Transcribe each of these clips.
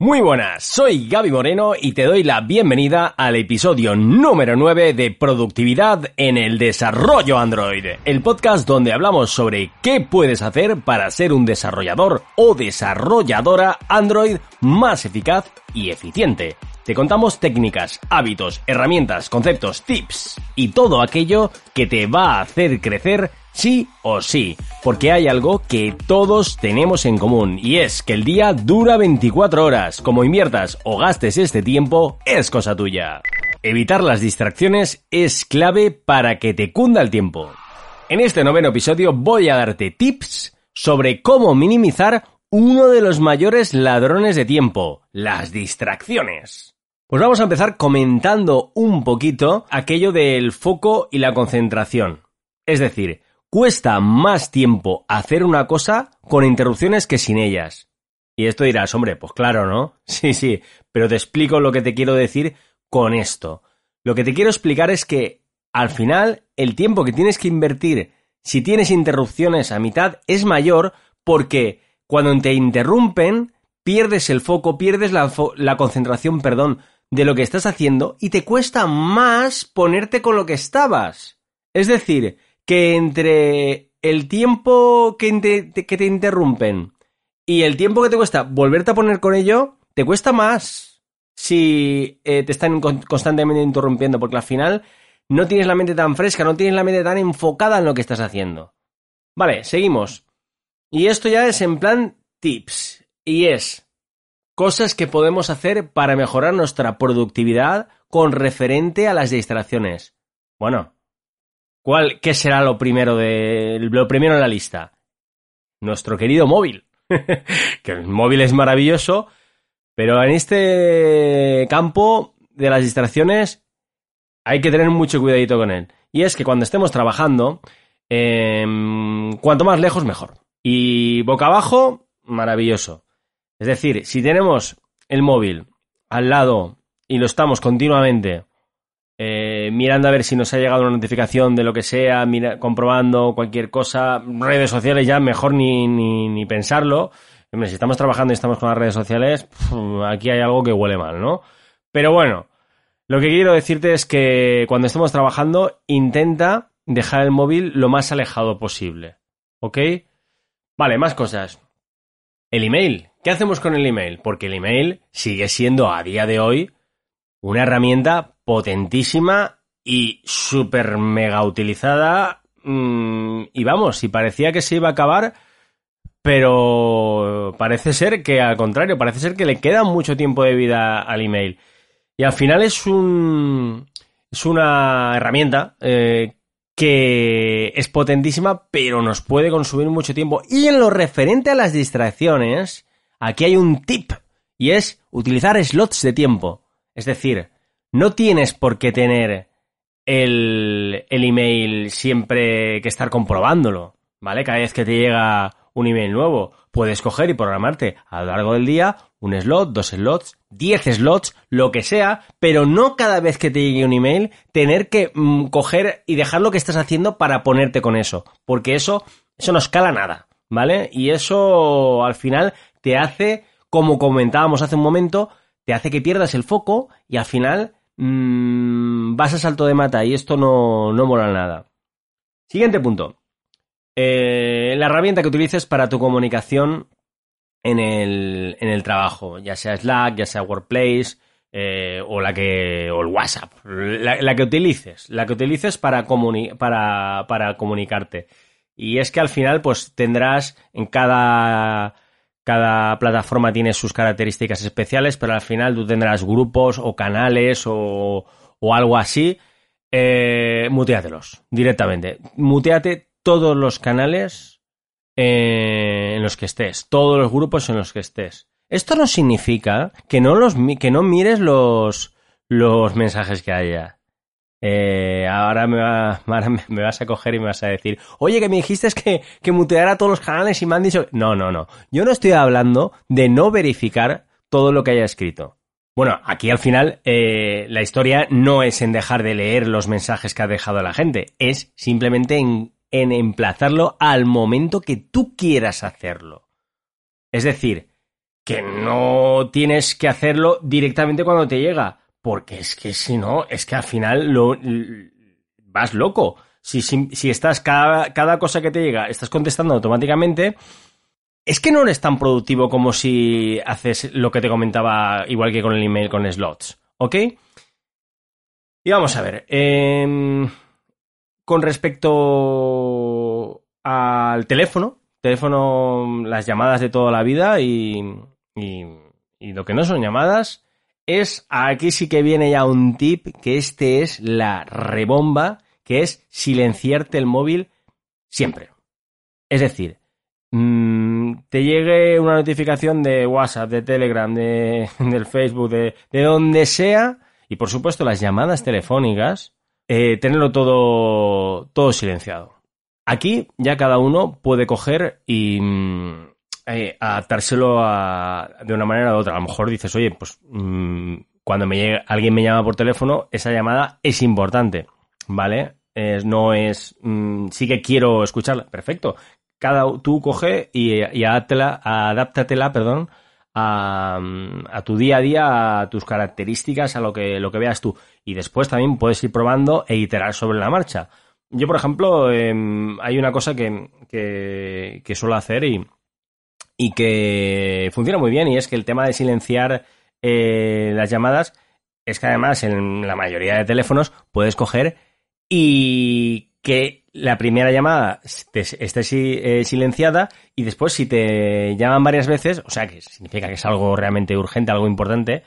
Muy buenas, soy Gaby Moreno y te doy la bienvenida al episodio número 9 de Productividad en el Desarrollo Android, el podcast donde hablamos sobre qué puedes hacer para ser un desarrollador o desarrolladora Android más eficaz y eficiente. Te contamos técnicas, hábitos, herramientas, conceptos, tips y todo aquello que te va a hacer crecer sí o sí, porque hay algo que todos tenemos en común y es que el día dura 24 horas. Como inviertas o gastes este tiempo, es cosa tuya. Evitar las distracciones es clave para que te cunda el tiempo. En este noveno episodio voy a darte tips sobre cómo minimizar uno de los mayores ladrones de tiempo, las distracciones. Pues vamos a empezar comentando un poquito aquello del foco y la concentración. Es decir, Cuesta más tiempo hacer una cosa con interrupciones que sin ellas. Y esto dirás, hombre, pues claro, ¿no? Sí, sí, pero te explico lo que te quiero decir con esto. Lo que te quiero explicar es que al final el tiempo que tienes que invertir si tienes interrupciones a mitad es mayor porque cuando te interrumpen pierdes el foco, pierdes la, la concentración, perdón, de lo que estás haciendo y te cuesta más ponerte con lo que estabas. Es decir, que entre el tiempo que te, interrumpen y el tiempo que te cuesta volverte a poner con ello, te cuesta más si eh, te están constantemente interrumpiendo, porque al final no tienes la mente tan fresca, no tienes la mente tan enfocada en lo que estás haciendo. Vale, seguimos. Y esto ya es en plan tips. Y es cosas que podemos hacer para mejorar nuestra productividad con referente a las distracciones. Bueno, ¿Cuál, ¿Qué será lo primero, de, lo primero en la lista? Nuestro querido móvil. que el móvil es maravilloso, pero en este campo de las distracciones hay que tener mucho cuidadito con él. Y es que cuando estemos trabajando, em, cuanto más lejos, mejor. Y boca abajo, maravilloso. Es decir, si tenemos el móvil al lado y lo estamos continuamente eh, mirando a ver si nos ha llegado una notificación de lo que sea, comprobando cualquier cosa, redes sociales ya mejor ni, ni, pensarlo. si estamos trabajando y estamos con las redes sociales, aquí hay algo que huele mal, ¿no? Pero bueno, lo que quiero decirte es que cuando estemos trabajando, intenta dejar el móvil lo más alejado posible. ¿Ok? Vale, más cosas. El email. ¿Qué hacemos con el email? Porque el email sigue siendo a día de hoy una herramienta potentísima y súper mega utilizada. Mm, y vamos, si parecía que se iba a acabar, pero parece ser que al contrario, parece ser que le queda mucho tiempo de vida al email. Y al final es un. Es una herramienta eh, que es potentísima, pero nos puede consumir mucho tiempo. Y en lo referente a las distracciones, aquí hay un tip, y es utilizar slots de tiempo. Es decir, no tienes por qué tener el, email siempre que estar comprobándolo, ¿vale? Cada vez que te llega un email nuevo, puedes coger y programarte a lo largo del día un slot, dos slots, diez slots, lo que sea, pero no cada vez que te llegue un email tener que mm, coger y dejar lo que estás haciendo para ponerte con eso, porque eso, eso no escala nada, ¿vale? Y eso al final te hace, como comentábamos hace un momento, te hace que pierdas el foco y al final mmm, vas a salto de mata y esto no, no mola nada. Siguiente punto. Eh, la herramienta que utilices para tu comunicación en el, en el trabajo, ya sea Slack, ya sea Workplace, eh, o la que o el WhatsApp, la, que utilices, la que utilices para, para, para comunicarte. Y es que al final, pues tendrás en cada cada plataforma tiene sus características especiales, pero al final tú tendrás grupos o canales o, algo así. Eh, muteatelos directamente. Muteate todos los canales eh, en los que estés, todos los grupos en los que estés. Esto no significa que no, los, que no mires los, los mensajes que haya. Eh, ahora, me, me, vas a coger y me vas a decir, oye, que me dijiste que, que muteara todos los canales y me han dicho... No, no, no. Yo no estoy hablando de no verificar todo lo que haya escrito. Bueno, aquí al final eh, la historia no es en dejar de leer los mensajes que ha dejado la gente, es simplemente en, en emplazarlo al momento que tú quieras hacerlo. Es decir, que no tienes que hacerlo directamente cuando te llega. Porque es que si no, es que al final lo, vas loco. Si, si, estás cada, cada cosa que te llega, estás contestando automáticamente, es que no eres tan productivo como si haces lo que te comentaba, igual que con el email con slots. ¿Ok? Y vamos a ver. Em, con respecto al teléfono, teléfono, las llamadas de toda la vida y, y, y, lo que no son llamadas, es aquí sí que viene ya un tip, que este es la rebomba, que es silenciarte el móvil siempre. Es decir, mmm, te llegue una notificación de WhatsApp, de Telegram, de, Facebook, de, de donde sea, y por supuesto las llamadas telefónicas, eh, tenerlo todo, todo silenciado. Aquí ya cada uno puede coger y mm, eh, adaptárselo a, de una manera u otra. A lo mejor dices, oye, pues mmm, cuando me llegue, alguien me llama por teléfono, esa llamada es importante, ¿vale? no es, mmm, sí que quiero escucharla, perfecto. Cada, tú coge y, y adáptatela, adáptatela, perdón, a, a, tu día a día, a tus características, a lo que, lo que veas tú. Y después también puedes ir probando e iterar sobre la marcha. Yo, por ejemplo, eh, hay una cosa que, que, que suelo hacer y, y que funciona muy bien y es que el tema de silenciar eh, las llamadas es que además en la mayoría de teléfonos puedes coger y que la primera llamada esté eh, silenciada y después si te llaman varias veces, o sea que significa que es algo realmente urgente, algo importante,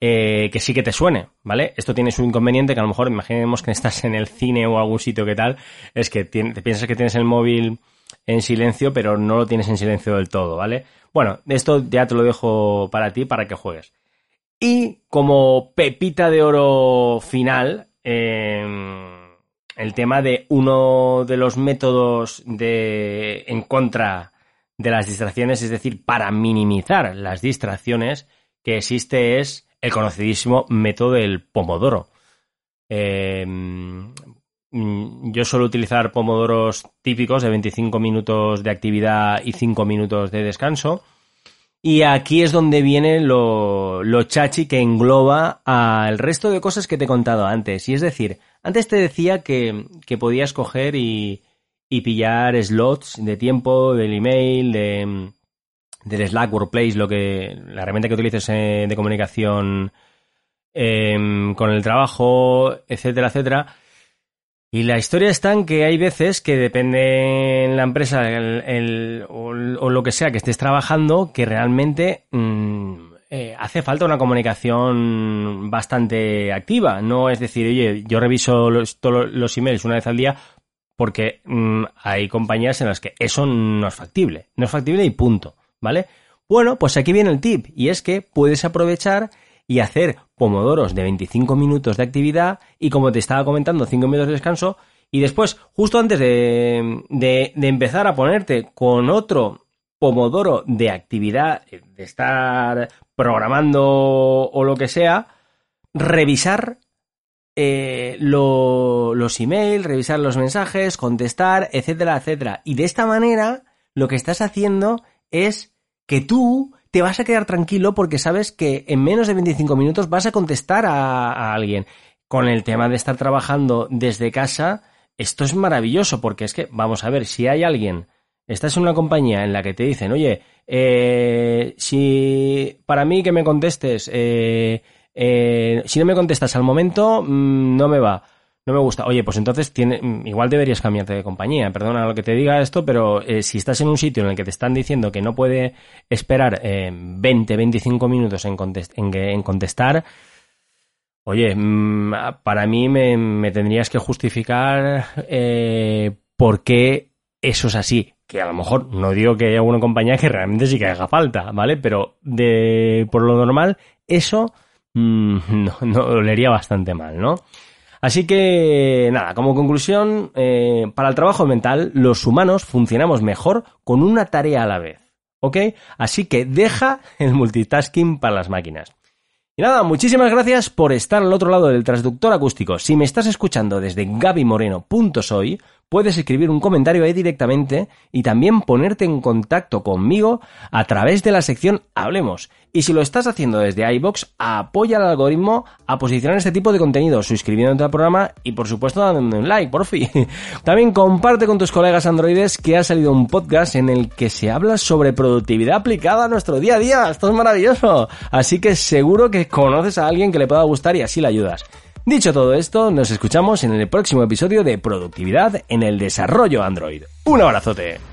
eh, que sí que te suene, ¿vale? Esto tiene su inconveniente que a lo mejor imaginemos que estás en el cine o algún sitio que tal, es que te piensas que tienes el móvil en silencio, pero no lo tienes en silencio del todo, ¿vale? Bueno, esto ya te lo dejo para ti, para que juegues. Y como pepita de oro final, eh, el tema de uno de los métodos de en contra de las distracciones, es decir, para minimizar las distracciones que existe es el conocidísimo método del pomodoro. Eh, yo suelo utilizar pomodoros típicos de 25 minutos de actividad y 5 minutos de descanso. Y aquí es donde viene lo, lo chachi que engloba al resto de cosas que te he contado antes. Y es decir, antes te decía que, que podías coger y, y, pillar slots de tiempo, del email, de, del Slack Workplace, lo que, la herramienta que utilices eh, de comunicación eh, con el trabajo, etcétera, etcétera y la historia está en que hay veces que depende en la empresa el, o, lo que sea que estés trabajando que realmente mmm, eh, hace falta una comunicación bastante activa. No es decir, oye, yo reviso todos los emails una vez al día porque mmm, hay compañías en las que eso no es factible. No es factible y punto. ¿Vale? Bueno, pues aquí viene el tip y es que puedes aprovechar y hacer pomodoros de 25 minutos de actividad y como te estaba comentando 5 minutos de descanso y después justo antes de, de, de empezar a ponerte con otro pomodoro de actividad, de estar programando o lo que sea, revisar eh, lo, los emails, revisar los mensajes, contestar, etcétera, etcétera. Y de esta manera, lo que estás haciendo es que tú te vas a quedar tranquilo porque sabes que en menos de 25 minutos vas a contestar a, alguien. Con el tema de estar trabajando desde casa, esto es maravilloso porque es que, vamos a ver, si hay alguien, estás en una compañía en la que te dicen, oye, eh, si para mí que me contestes, eh, eh, si no me contestas al momento, mmm, no me va no me gusta. Oye, pues entonces tiene, mm, igual deberías cambiarte de compañía. Perdona lo que te diga esto, pero eh, si estás en un sitio en el que te están diciendo que no puede esperar eh, 20, 25 minutos en, contest en, en contestar, oye, mmm, para mí me, tendrías que justificar eh, por qué eso es así. Que a lo mejor no digo que haya una compañía que realmente sí que haga falta, ¿vale? Pero de por lo normal, eso mmm, no, no le haría bastante mal, ¿no? Así que, nada, como conclusión, eh, para el trabajo mental, los humanos funcionamos mejor con una tarea a la vez. ¿Ok? Así que deja el multitasking para las máquinas. Y nada, muchísimas gracias por estar al otro lado del transductor acústico. Si me estás escuchando desde gabymoreno.soy, puedes escribir un comentario ahí directamente y también ponerte en contacto conmigo a través de la sección Hablemos. Y si lo estás haciendo desde iBox, apoya al algoritmo a posicionar este tipo de contenido, suscribiéndote al programa y por supuesto dándome un like, por fin. También comparte con tus colegas androides que ha salido un podcast en el que se habla sobre productividad aplicada a nuestro día a día. Esto es maravilloso. Así que seguro que conoces a alguien que le pueda gustar y así le ayudas. Dicho todo esto, nos escuchamos en el próximo episodio de Productividad en el Desarrollo Android. Un abrazote.